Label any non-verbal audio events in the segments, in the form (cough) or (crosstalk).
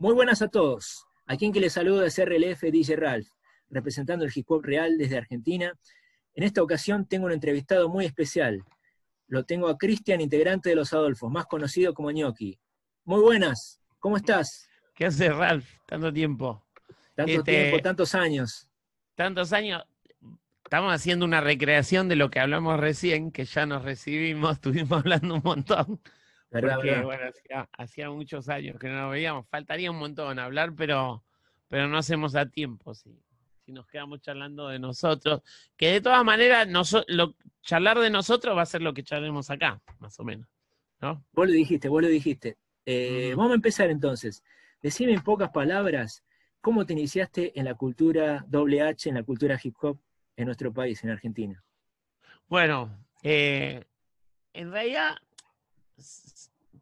Muy buenas a todos. Aquí en que les saluda es RLF DJ Ralph, representando el hip hop real desde Argentina. En esta ocasión tengo un entrevistado muy especial. Lo tengo a Cristian, integrante de Los Adolfos, más conocido como Gnocchi. Muy buenas, ¿cómo estás? ¿Qué haces, Ralph? Tanto tiempo. Tanto Este- tiempo, tantos años. Tantos años. Estamos haciendo una recreación de lo que hablamos recién, que ya nos recibimos, (laughs) estuvimos hablando un montón. ¿Verdad, porque, verdad? bueno, hacía, hacía muchos años que no nos veíamos. Faltaría un montón hablar, pero, pero no hacemos a tiempo, si, si nos quedamos charlando de nosotros. Que de todas maneras, noso- lo, charlar de nosotros va a ser lo que charlemos acá, más o menos. ¿No? Vos lo dijiste, vos lo dijiste. Eh, Mm. Vamos a empezar entonces. Decime en pocas palabras, ¿cómo te iniciaste en la cultura doble H, en la cultura hip hop en nuestro país, en Argentina? Bueno, eh, en realidad,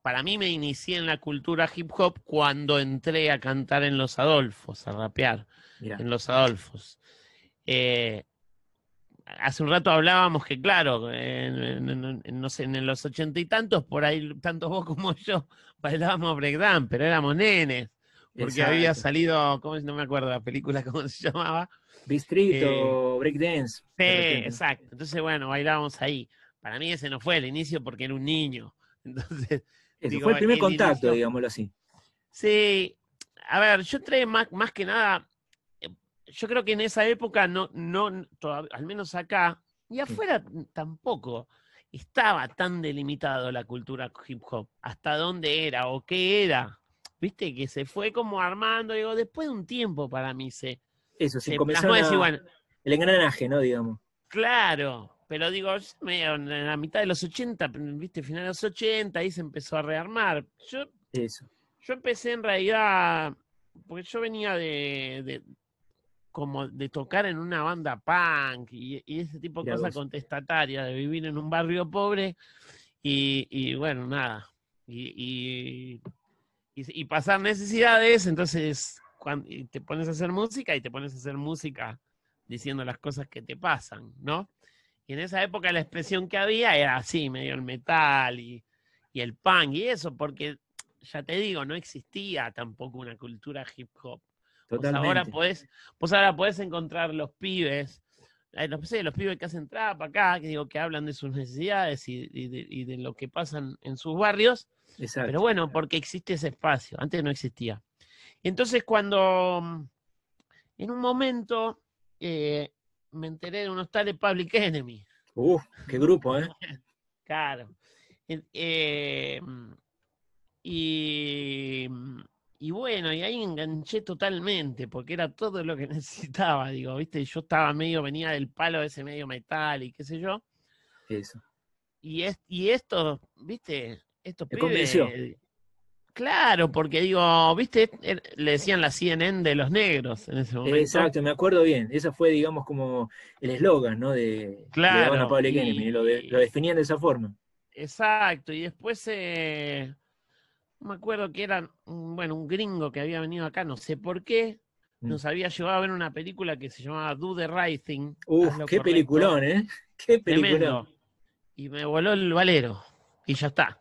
para mí me inicié en la cultura hip hop cuando entré a cantar en Los Adolfos, a rapear Mirá, en Los Adolfos. Eh, hace un rato hablábamos que, claro, en, en- en- no sé, en los ochenta y tantos, por ahí, tanto vos como yo, (laughs) bailábamos breakdance, pero éramos nenes. Porque había exacto. salido, ¿cómo no me acuerdo la película, (laughs) ¿cómo se llamaba? Street eh, Breakdance. Sí, exacto. Entonces, bueno, bailábamos ahí. Para mí ese no fue el inicio porque era un niño. Entonces, (laughs) Eso digo, fue el primer contacto, inicio- digámoslo así. sí. A ver, yo entré más, más que nada. eh, Yo creo que en esa época no, no, al menos acá, y afuera tampoco, estaba tan delimitado la cultura hip hop. Hasta dónde era o qué era. Viste, que se fue como armando, digo, después de un tiempo para mí se, Eso, se se comenzó plasmó decir, bueno, el engranaje, ¿no? Digamos. Claro, pero digo, en la mitad de los 80, viste, final de los 80, ahí se empezó a rearmar. Yo, Eso. yo empecé en realidad, porque yo venía de, de- como de tocar en una banda punk y, y ese tipo de cosas contestatarias, de vivir en un barrio pobre y, y bueno, nada. Y, y, pasar necesidades, entonces cuan- y te pones a hacer música y te pones a hacer música diciendo las cosas que te pasan, ¿no? Y en esa época la expresión que había era así, medio el metal y, y el punk y eso, porque ya te digo, no existía tampoco una cultura hip hop. Vos Totalmente. ahora podés, vos ahora podés encontrar los pibes, eh, no sé, los pibes que hacen trap acá, que digo que hablan de sus necesidades y, y de, y de lo que pasan en sus barrios, Exacto. pero bueno, porque existe ese espacio, antes no existía. Y entonces cuando mm, en un momento eh, me enteré de unos tales Public Enemy, Uf, qué grupo, ¿eh? (laughs) Claro. Eh, y, y bueno, y ahí enganché totalmente, porque era todo lo que (laughs) necesitaba, digo, viste, yo estaba medio, venía del palo ese medio metal y qué sé yo, Eso. y, es, y esto, viste, estos pibes, convenció. Claro, porque digo, viste, le decían la CNN de los negros en ese momento. Exacto, me acuerdo bien. Esa fue, digamos, como el eslogan, ¿no? De, Claro, de Donna Public y- Enemy. Lo, de- lo definían de esa forma. Exacto, y después eh, me acuerdo que era un, bueno, un gringo que había venido acá, no sé por qué, Mm. nos había llevado a ver una película que se llamaba Do the Right Thing. Uf, lo qué correcto, peliculón, ¿eh? (laughs) Qué peliculón. Tremendo. Y me voló el valero. Y ya está.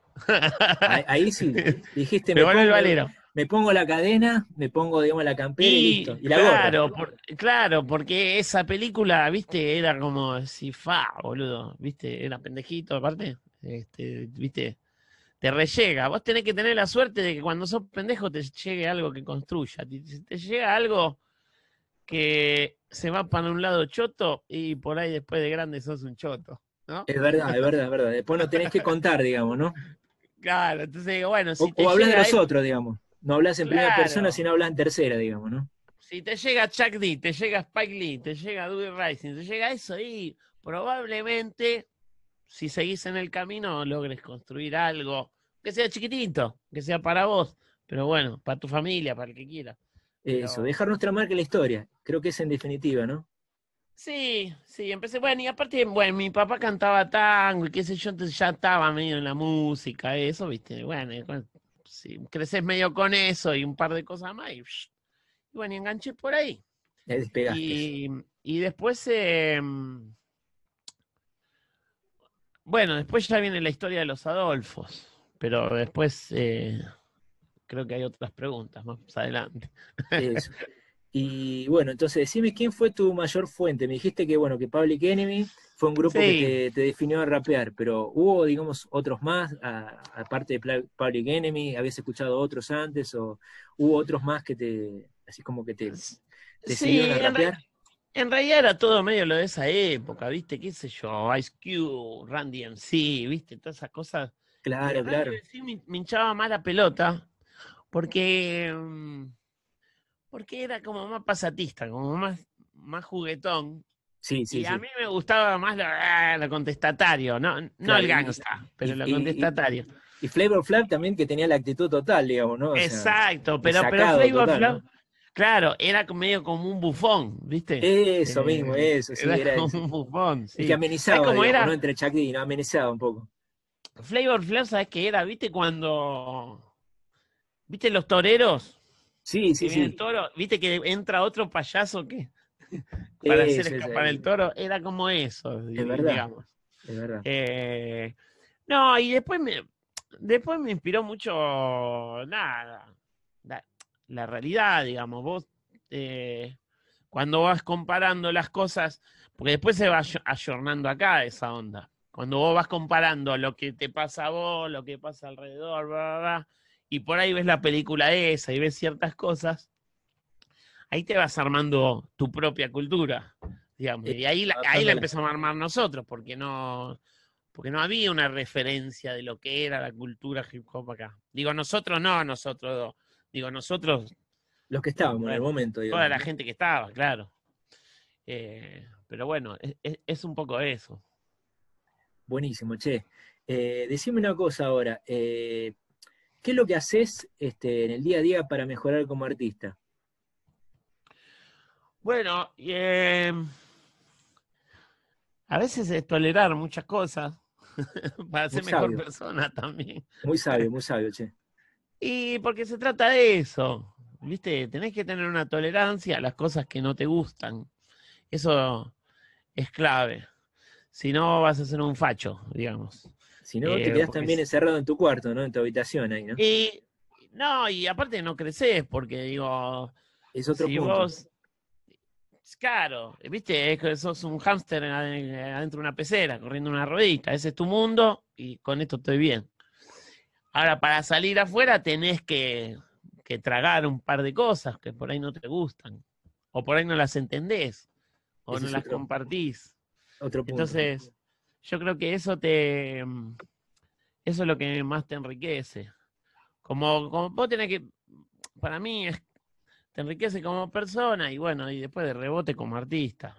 Ahí, ahí sí, (laughs) dijiste, me me voló el pongo, valero. me pongo la cadena, me pongo, digamos, la campera y, Y, listo. Y la gorra. claro, por- claro, porque esa película, viste, era como si fa, boludo, viste, era pendejito aparte, este, viste, te rellega. Vos tenés que tener la suerte de que cuando sos pendejo te llegue algo que construya. Te, te llega algo que se va para un lado choto y por ahí después de grande sos un choto, ¿no? Es verdad, es verdad, es verdad. Después no tenés que contar, digamos, ¿no? (laughs) Claro, entonces digo, bueno, si O, te o hablas de llega los él- otros, digamos. No hablas en primera persona, sino hablas en tercera, digamos, ¿no? Si te llega Chuck D, te llega Spike Lee, te llega Dewey Rising, te llega eso y probablemente si seguís en el camino logres construir algo que sea chiquitito, que sea para vos, pero bueno, para tu familia, para el que quiera. Eso, Pero- dejar nuestra marca en la historia. Creo que es en definitiva, ¿no? Sí, sí, empecé, bueno, y aparte, bueno, mi papá cantaba tango y qué sé yo, entonces ya estaba medio en la música, eso, viste, bueno, y cuando- si creces medio con eso y un par de cosas más, y, y bueno, y enganché por ahí. Y, y después, eh, bueno, después ya viene la historia de los Adolfos, pero después, eh, creo que hay otras preguntas más adelante. Eso. (laughs) Y bueno, entonces decime quién fue tu mayor fuente. Me dijiste que bueno, que Public Enemy fue un grupo que te, definió a rapear, pero hubo, digamos, otros más, aparte de Public Enemy, ¿habías escuchado otros antes o hubo otros más que te, así como que te, decidieron a rapear? En, realidad era todo medio lo de esa época, ¿viste? ¿Qué sé yo? Ice Cube, Randy MC, ¿viste? Todas esas cosas. Claro, claro. Sí, me, me hinchaba más la pelota, porque mm, porque era como más pasatista, como más, más juguetón. Sí, sí, y a mí me gustaba más lo, contestatario, no, no el gangsta, pero lo contestatario. Y, Flavor Flav también que tenía la actitud total, digamos, ¿no? Exacto, pero, pero Flavor Flav, claro, era medio como un bufón, ¿viste? Eso mismo, eh, eso, sí, era, como un bufón. Sí. Y que amenizaba, como era? ¿no? Entre Chuck D, ¿no? Amenizaba un poco. Flavor Flav, ¿sabes qué era? ¿Viste cuando... ¿Viste los toreros? Sí, sí, sí. El toro, viste que entra otro payaso que (laughs) para hacer escapar el toro, era como eso, es verdad, digamos. Es verdad. Eh, no, y después me, después me inspiró mucho nada, la, realidad, digamos, vos eh, cuando vas comparando las cosas, porque después se va ayornando acá esa onda. Cuando vos vas comparando lo que te pasa a vos, lo que pasa alrededor, bla, bla, bla, y por ahí ves la película esa y ves ciertas cosas, ahí te vas armando tu propia cultura, digamos. Y ahí la, ahí la empezamos a armar nosotros, porque no, porque no había una referencia de lo que era la cultura hip hop acá. Digo, nosotros no, nosotros, digo, nosotros. Los que estábamos en el momento, Toda la gente que estaba, claro. Eh, pero bueno, es, un poco eso. Buenísimo, che. Eh, decime una cosa ahora. Eh, ¿Qué es lo que haces este, en el día a día para mejorar como artista? Bueno, eh, a veces es tolerar muchas cosas (laughs) para ser mejor persona también. Muy sabio, (laughs) muy sabio, che. Y porque se trata de eso, ¿viste? Tenés que tener una tolerancia a las cosas que no te gustan. Eso es clave. Si no, vas a ser un facho, digamos. Si no, te eh, quedas también encerrado en tu cuarto, ¿no? En tu habitación ahí, ¿no? Y, no, y aparte no creces, porque digo. Es otro si Vos, claro, viste, es que sos un hámster adentro de una pecera, corriendo una rodita. Ese es tu mundo y con esto estoy bien. Ahora, para salir afuera tenés que, que tragar un par de cosas que por ahí no te gustan. O por ahí no las entendés. O no las compartís. Otro punto. Entonces, yo creo que eso te. Mm, eso es lo que más te enriquece. Como, como vos tenés que. Para mí, es, te enriquece como persona y bueno, y después de rebote como artista.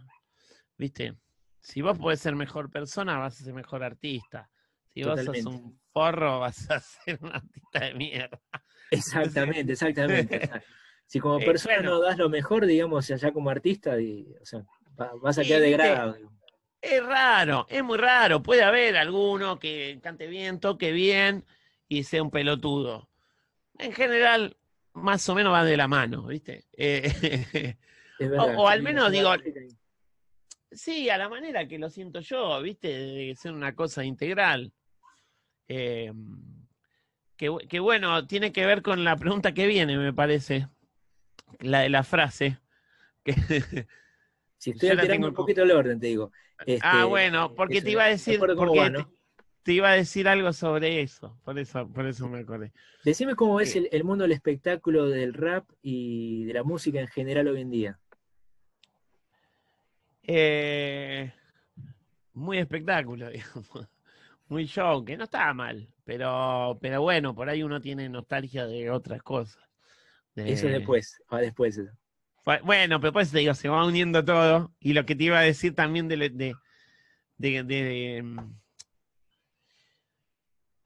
¿Viste? Si vos podés ser mejor persona, vas a ser mejor artista. Si vos sos un forro, (laughs) vas a ser un artista de mierda. (laughs) Exactamente, exactamente. (laughs) Si como eh, persona no das lo mejor, digamos, allá como artista, y, o sea, vas a quedar degradado. Es raro, es muy raro. Puede haber alguno que cante bien, toque bien y sea un pelotudo. En general, más o menos va de la mano, ¿viste? Eh, (laughs) o, al menos digo, sí, a la manera que lo siento yo, ¿viste? De ser una cosa integral. Eh, que, bueno, tiene que ver con la pregunta que viene, me parece. La de la frase. (laughs) Que, si estoy alterando un poquito el orden, te digo ah, este, bueno, porque te iba a decir, te, iba a decir algo sobre eso, por eso, por eso me acordé. Decime cómo ves el, mundo del espectáculo del rap y de la música en general hoy en día. Eh, muy espectáculo, (laughs) digamos. Muy show, que no está mal, pero, pero bueno, por ahí uno tiene nostalgia de otras cosas. Eso después, va después eso. Bueno, pero pues te digo, se va uniendo todo. Y lo que te iba a decir también de, de, de, mm,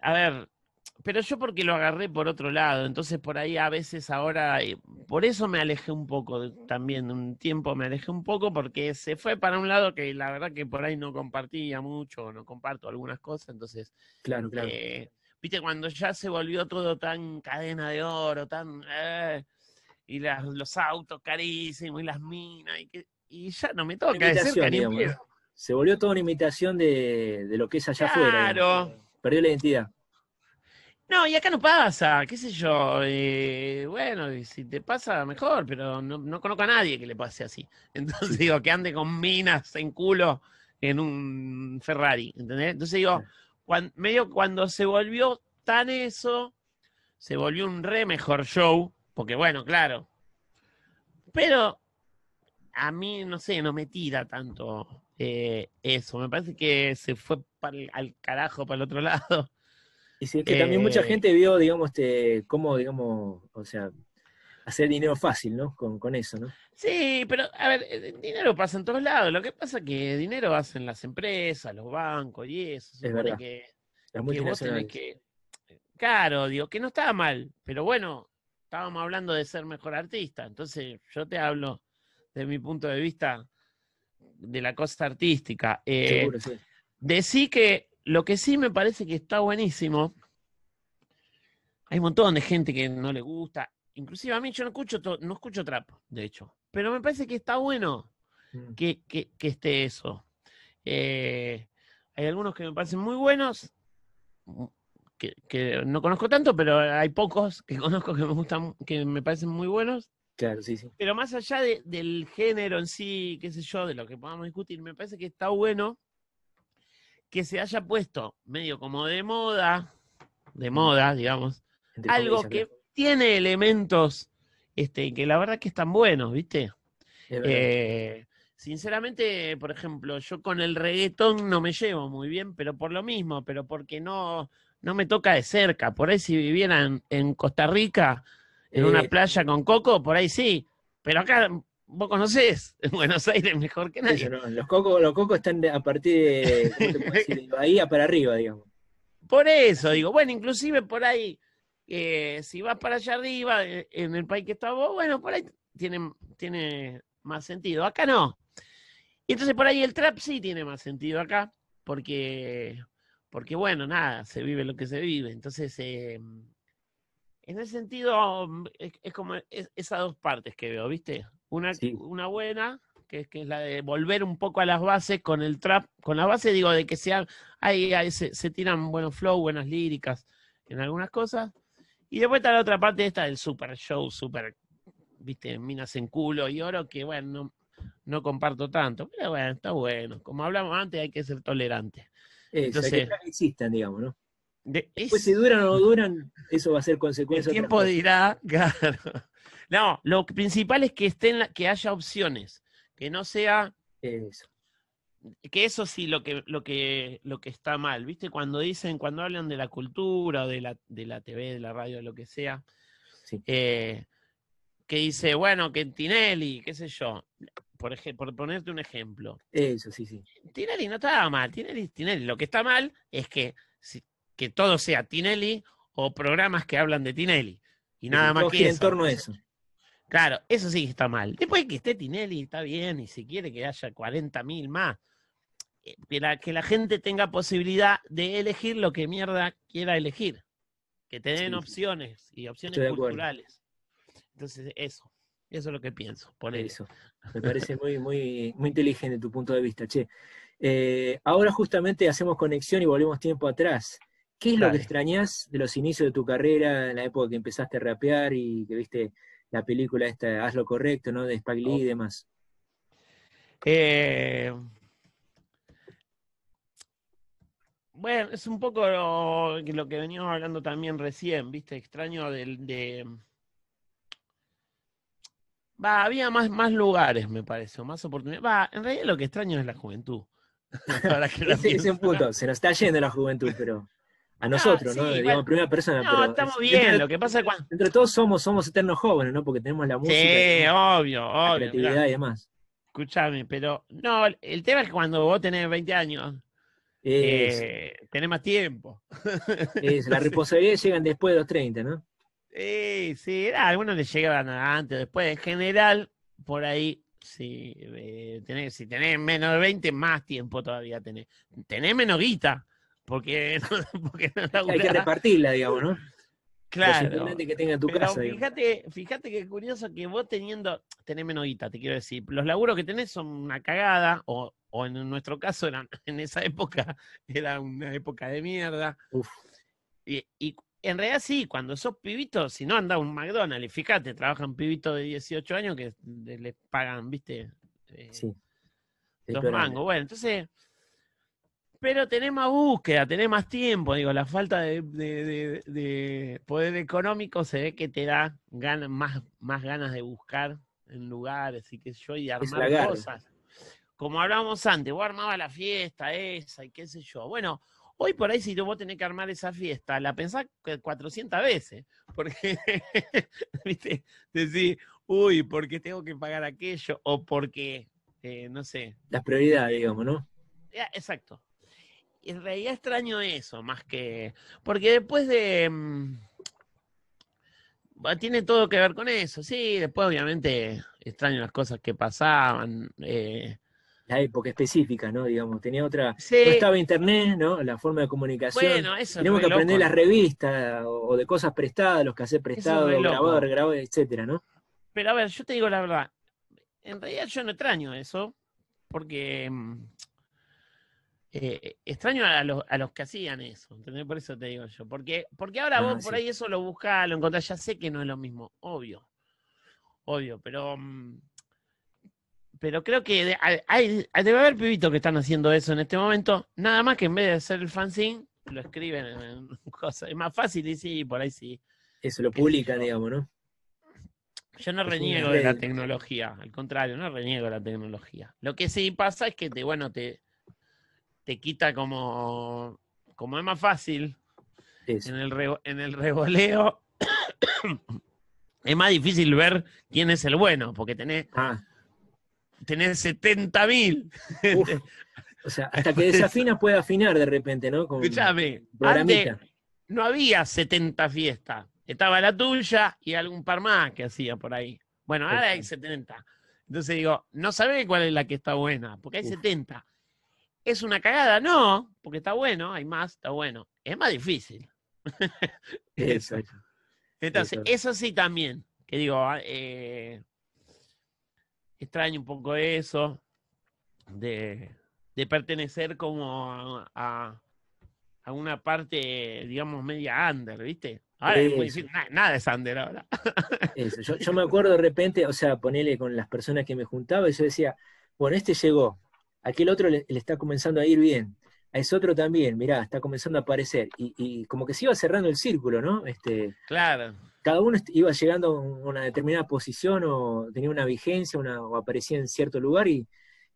a ver, pero yo porque lo agarré por otro lado, entonces por ahí a veces ahora, eh, por eso me alejé un poco también, un tiempo me alejé un poco porque se fue para un lado que la verdad que por ahí no compartía mucho, no comparto algunas cosas, entonces, claro, claro. Eh, viste, cuando ya se volvió todo tan cadena de oro, tan... Eh, y los autos carísimos y las minas y, que, y ya no me toca decir Se volvió toda una imitación de, lo que es allá afuera. Claro. Perdió la identidad. No, y acá no pasa, qué sé yo. eh, bueno, si te pasa, mejor, pero no, no conozco a nadie que le pase así. (laughs) Entonces digo, que ande con minas en culo en un Ferrari, ¿entendés? Entonces digo, medio cuando se volvió tan eso, se volvió un re mejor show, porque bueno, claro. Pero a mí, no sé, no me tira tanto eh, eso. Me parece que se fue el- al carajo para el otro (laughs) lado. Y sí, es que también mucha Eh, gente vio, digamos, este, cómo, digamos, o sea, hacer dinero fácil, ¿no? Con, con eso, ¿no? Sí, pero a ver, eh, dinero pasa en todos lados. Lo que pasa es que dinero hacen las empresas, los bancos y eso. Se Es verdad. que, Las que vos tenés que. Claro, digo, que no estaba mal, pero bueno, estábamos hablando de ser mejor artista. Entonces, yo te hablo de mi punto de vista de la cosa artística. Eh, Seguro, sí. Decí que lo que sí me parece que está buenísimo, hay un montón de gente que no le gusta, inclusive a mí yo no escucho, no escucho trap, de hecho, pero me parece que está bueno Mm. que, que- que esté eso. Eh, hay algunos que me parecen muy buenos, que, que no conozco tanto, pero hay pocos que (laughs) conozco que me gustan, que me parecen muy buenos. Claro, sí, sí. Pero más allá de- del género en sí, qué sé yo, de lo que podamos discutir, me parece que está bueno que se haya puesto medio como de moda, de moda, digamos, Entre algo que tiene elementos este, que la verdad que están buenos, ¿viste? Eh, sinceramente, por ejemplo, yo con el reggaetón no me llevo muy bien, pero por lo mismo, pero porque no, no me toca de cerca. Por ahí si viviera en, Costa Rica, en una Eh, playa con coco, por ahí sí. Pero acá vos conocés en (laughs) Buenos Aires mejor que nadie. ¿no? Los cocos, los cocos están de- a partir de, ¿cómo te puedo decir? De (laughs) Bahía para arriba, digamos. Por eso digo, bueno, inclusive por ahí, eh, si vas para allá arriba, eh, en el país que estás vos, bueno, por ahí tiene, tiene más sentido. Acá no. Y entonces por ahí el trap sí tiene más sentido acá, porque, porque bueno, nada, se vive lo que se vive. Entonces, eh, en ese sentido, mm, es, es como es- esas dos partes que veo, ¿viste? Una, Sí. una buena, que es, que es la de volver un poco a las bases con el trap, con la base digo de que sean, ahí, ahí se, se tiran buenos flow, buenas líricas en algunas cosas. Y después está la otra parte esta del super show, super, viste, minas en culo y oro, que bueno, no, no comparto tanto, pero bueno, está bueno. Como hablamos antes, hay que ser tolerante. Entonces- hay que existan, digamos, ¿no? De- Después, es- si duran o no duran, eso va a ser el consecuencia. de tiempo dirá, (laughs) claro. No, lo principal es que estén, que haya opciones, que no sea Eso. que eso sí lo que lo que lo que está mal, ¿viste? Cuando dicen, cuando hablan de la cultura o de la, de la TV, de la radio, de lo que sea, Sí. eh, que dice, bueno, que Tinelli, qué sé yo, por, por ponerte un ejemplo, Eso, sí, sí. Tinelli no estaba mal, Tinelli, Tinelli, lo que está mal es que, si- que todo sea Tinelli o programas que hablan de Tinelli y nada más que gira en eso. torno a eso. Claro, eso sí que está mal. Después que esté Tinelli, está bien, y si quiere que haya 40.000 más. Eh, Que la, que la gente tenga posibilidad de elegir lo que mierda quiera elegir. Que te den Sí, opciones y opciones culturales. Entonces, eso. Eso es lo que pienso. Ponele. Eso. Me parece muy, muy, muy inteligente tu punto de vista, che. Eh, ahora justamente hacemos conexión y volvemos tiempo atrás. ¿Qué es lo que Dale. extrañás de los inicios de tu carrera, en la época que empezaste a rapear y que viste la película esta, Haz lo correcto, ¿no? De Spike Lee y demás. Eh, bueno, es un poco lo, lo que veníamos hablando también recién, ¿viste? Extraño del, de... Va, había más, más lugares, me parece, o más oportunidades. Va, en realidad lo que extraño es la juventud. (laughs) Ahora que lo Ese, es un punto, se nos está yendo la juventud, pero a nosotros, ¿no? sí, Digamos, bueno. primera persona. No, pero estamos es- bien, Entre, lo que pasa es cuando... entre todos somos, somos eternos jóvenes, ¿no? Porque tenemos la música, Sí, obvio, la obvio. mirá. creatividad y demás. Escuchame, pero no, el tema es que cuando vos tenés 20 años, Es, eh, tenés más tiempo. es, (laughs) la responsabilidad llegan después de los 30, ¿no? Sí, sí, algunos les llegaban antes, después. En general, por ahí, si, eh, tenés, si tenés menos de 20, más tiempo todavía tenés. Tenés menos guita, porque (laughs) no, porque no Hay que laburás. repartirla, digamos, ¿no? Claro. que tenga en tu Pero casa, digamos. fíjate, fíjate que curioso que vos teniendo, tenés menos guita, te quiero decir. Los laburos que tenés son una cagada, o, o en nuestro caso eran, (laughs) en esa época, era una época de mierda. Uf, Y, y- en realidad sí, cuando sos pibito, si no anda un McDonald's, fíjate, trabajan pibitos de 18 años que les pagan, viste, eh, Sí. los mangos. Bueno, entonces, pero tenés más búsqueda, tenés más tiempo, digo, la falta de, de- de- de poder económico se ve que te da ganas, más, más ganas de buscar en lugares y qué sé yo, y armar cosas. Como hablábamos antes, vos armabas la fiesta esa y qué sé yo. Bueno, hoy por ahí si vos tenés que armar esa fiesta, la pensás que 400 veces, porque, (laughs) viste, decís, uy, porque tengo que pagar aquello, o porque, eh, no sé, Las prioridades, digamos, ¿no? ya, exacto. Y En realidad extraño eso, más que. Porque después de. mm, Tiene todo que ver con eso. Sí, después obviamente extraño las cosas que pasaban. eh, La época específica, ¿no? Digamos, tenía otra... sí, No estaba internet, ¿no? La forma de comunicación. bueno, eso es Tenemos que aprender loco. las revistas o de cosas prestadas, los cassettes prestados, re loco. grabados, regrabados, etcétera, ¿no? Pero a ver, yo te digo la verdad. En realidad yo no extraño eso, porque mm, eh, extraño a los, a los que hacían eso, ¿entendés? Por eso te digo yo. Porque, porque ahora Ah, vos por ahí eso lo buscás, lo encontrás, ya sé que no es lo mismo, obvio. Obvio, pero. mm, Pero creo que hay, hay- debe haber pibitos que están haciendo eso en este momento, nada más que en vez de hacer el fanzine, lo escriben en, en (laughs) cosas. Es más fácil y sí, por ahí sí. Eso lo sé publican, digamos, ¿no? Yo no reniego de la tecnología, al contrario, no reniego de la tecnología. Lo que sí pasa es que te, bueno, te, te quita como, como es más fácil en el, rego- en el revoleo, (coughs) es más difícil ver quién es el bueno, porque tenés, Ah, tenés 70 mil. O sea, hasta que (laughs) desafina puede afinar de repente, ¿no? Escuchame, antes no había 70 fiestas, estaba la tuya y algún par más que hacía por ahí. Bueno, ahora hay 70. Entonces digo, no sabés cuál es la que está buena, porque hay Uf. 70. ¿Es una cagada? No, porque está bueno, hay más, está bueno. Es más difícil. (laughs) Eso, eso. Entonces, Eso. eso sí también, que digo, ah, eh, extraño un poco eso, de, de pertenecer como a, a- a una parte, digamos, media under, ¿viste? Ahora es nada es under ahora. (laughs) Eso. Yo, yo me acuerdo de repente, o sea, ponele con las personas que me juntaba y yo decía, bueno, este llegó, aquel otro le, le está comenzando a ir bien, a ese otro también, mirá, está comenzando a aparecer. Y, y como que se iba cerrando el círculo, ¿no? Este, Claro, cada uno iba llegando a un- una determinada posición o tenía una vigencia una, o aparecía en cierto lugar y,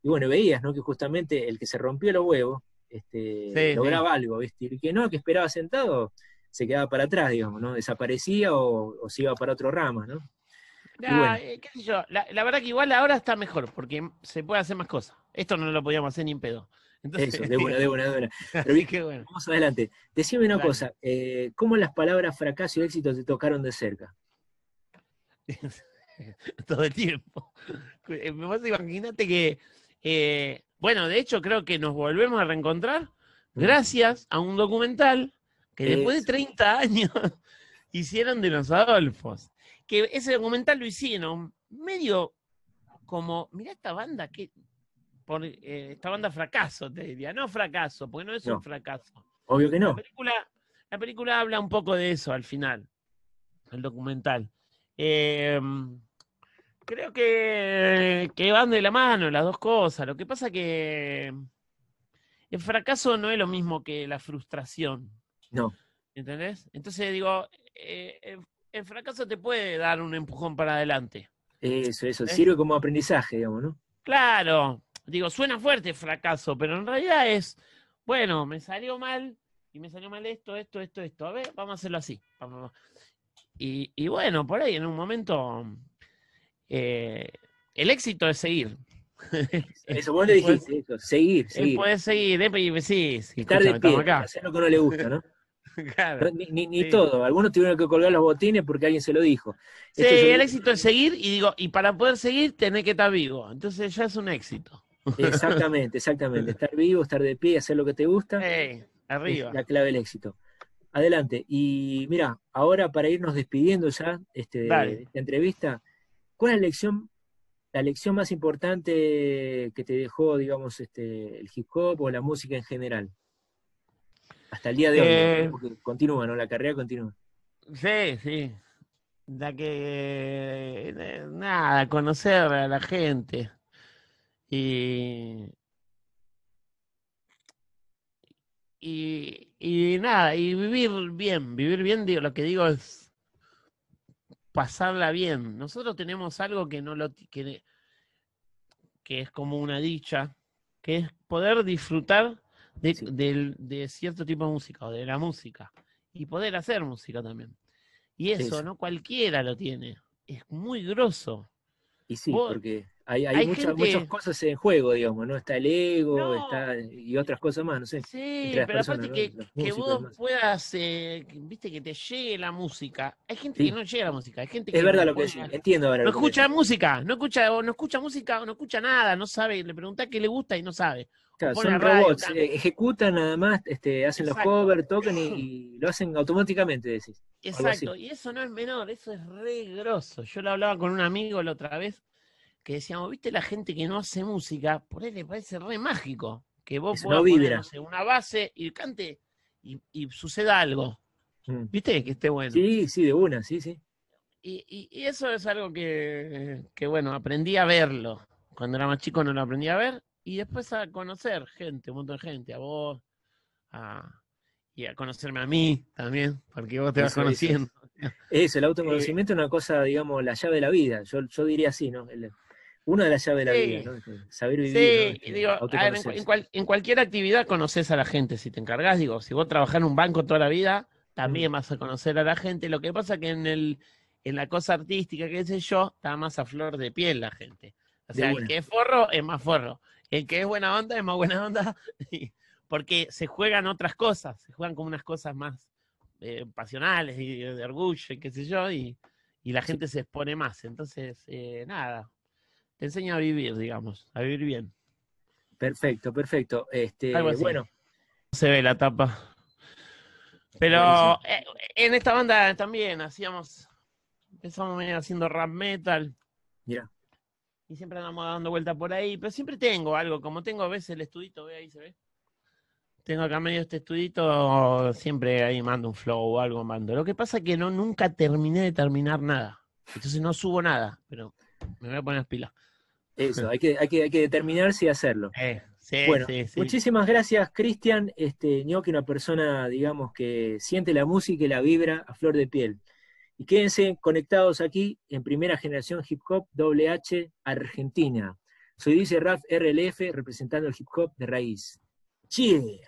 y bueno, veías, ¿no? Que justamente el que se rompió los huevos este, Sí, lograba algo, ¿viste? Y el que no, que esperaba sentado, se quedaba para atrás, digamos, ¿no? Desaparecía o, o se iba para otro rama, ¿no? Ya, bueno. eh, qué sé yo, la, la verdad que igual ahora está mejor, porque se puede hacer más cosas. Esto no lo podíamos hacer ni en pedo. Entonces, Eso, (laughs) de buena, de buena, de buena. Pero (laughs) bueno. vamos adelante. Decime una Dale. cosa, eh, ¿cómo las palabras fracaso y éxito te tocaron de cerca? (laughs) todo el tiempo. Eh, imagínate que, eh, bueno, de hecho creo que nos volvemos a reencontrar gracias a un documental que después de Eso. 30 años hicieron de los Adolfos. Que ese documental lo hicieron medio como, mira esta banda, que por, eh, esta banda fracaso, te diría, no fracaso, porque no es No. un fracaso. Obvio que La no. película, la película habla un poco de eso al final, el documental. Eh, creo que, que van de la mano las dos cosas. Lo que pasa que el fracaso no es lo mismo que la frustración. No. ¿Entendés? Entonces digo, eh, el, el fracaso te puede dar un empujón para adelante. Eso, eso. ¿Eh? Sirve como aprendizaje, digamos, ¿no? Claro, digo, suena fuerte fracaso, pero en realidad es, bueno, me salió mal y me salió mal esto, esto, esto, esto. A ver, vamos a hacerlo así. Y, y bueno, por ahí en un momento eh, el éxito es seguir. (laughs) Eso vos le puede- dijiste, eso, seguir, seguir. puede seguir, eh, sí, sí, Estar de pie, acá. hacer lo que no le gusta, ¿no? (laughs) Claro. Ni, ni- ni Sí. todo, algunos tuvieron que colgar los botines porque alguien se lo dijo. Sí, Esto es un- el éxito es seguir y digo, y para poder seguir tenés que estar vivo. Entonces ya es un éxito. Exactamente, (laughs) exactamente. Estar vivo, estar de pie, hacer lo que te gusta, arriba. es la clave del éxito. Adelante. Y mira, ahora para irnos despidiendo ya este, de esta entrevista, ¿cuál es la lección, la lección más importante que te dejó, digamos, este, el hip hop o la música en general? Hasta el día de hoy, Eh, porque continúa, ¿no? La carrera continúa. Sí, sí. Da que eh, nada, conocer a la gente. Y, y, y nada, y vivir bien, vivir bien, digo, lo que digo es pasarla bien. Nosotros tenemos algo que no lo que, que es como una dicha, que es poder disfrutar de, Sí. del- de cierto tipo de música o de la música y poder hacer música también. Y eso, sí. no cualquiera lo tiene. Es muy grosso. Y sí, Vos- porque hay, hay, hay muchas, gente- muchas cosas en juego, digamos, ¿no? Está el ego, No. está y otras cosas más, no sé. Sí, pero aparte que, que vos puedas, eh, viste, que te llegue la música. Hay gente Sí. que no llega a la música, hay gente que Es verdad no lo que entiendo ahora No escucha música, no escucha, no escucha música, o no escucha nada, no sabe, le preguntás qué le gusta y no sabe. Claro, son radio, robots, eh, ejecutan nada más, este, hacen los covers, tocan y, (clears throat) y lo hacen automáticamente, decís. Exacto, y eso no es menor, eso es re grosso. Yo lo hablaba con un amigo la otra vez, que decíamos, viste la gente que no hace música, por ahí le parece re mágico, que vos puedas no poner, vibra. no sé, una base y cante y, y suceda algo, Mm. viste, que esté bueno. Sí, sí, de una, sí, sí. Y, y- y eso es algo que, que, bueno, aprendí a verlo. Cuando era más chico no lo aprendí a ver. Y después a conocer gente, un montón de gente, a vos, a, y a conocerme a mí también, porque vos te vas Eso, conociendo. (laughs) Eso, el autoconocimiento es una cosa, digamos, la llave de la vida. Yo, yo diría así, ¿no? El- una de las llaves de la Sí. vida, ¿no? Este, Saber vivir. Sí, Este, digo, ver, en, cual- en cualquier actividad conoces a la gente. Si te encargas, digo, si vos trabajás en un banco toda la vida, también vas a conocer a la gente. Lo que pasa que en el en la cosa artística, qué sé yo, está más a flor de piel la gente. O sea, el que es forro es más forro. El que es buena onda es más buena onda. (laughs) Porque se juegan otras cosas, se juegan como unas cosas más eh, pasionales y de orgullo y qué sé yo, y, y la gente se expone más. Entonces, eh, nada, te enseña a vivir, digamos, a vivir bien. Perfecto, perfecto. Este, bueno, se ve la tapa. Pero eh, en esta banda también hacíamos, empezamos haciendo rap metal mira, y siempre andamos dando vuelta por ahí, pero siempre tengo algo, como tengo a veces el estudito, ve ahí se ve. Tengo acá medio este estudito, siempre ahí mando un flow o algo mando. Lo que pasa es que no nunca terminé de terminar nada. Entonces no subo nada, pero me voy a poner las pilas. eso, (laughs) hay que, hay que, hay que determinarse y hacerlo. Eh, sí, Bueno, sí, sí. Muchísimas gracias, Cristian. Este, Gnocchi, una persona, digamos, que siente la música y la vibra a flor de piel. Y quédense conectados aquí en Primera Generación Hip Hop WH Argentina. Soy Dice Raf RLF, representando el hip hop de raíz. ¡Chile!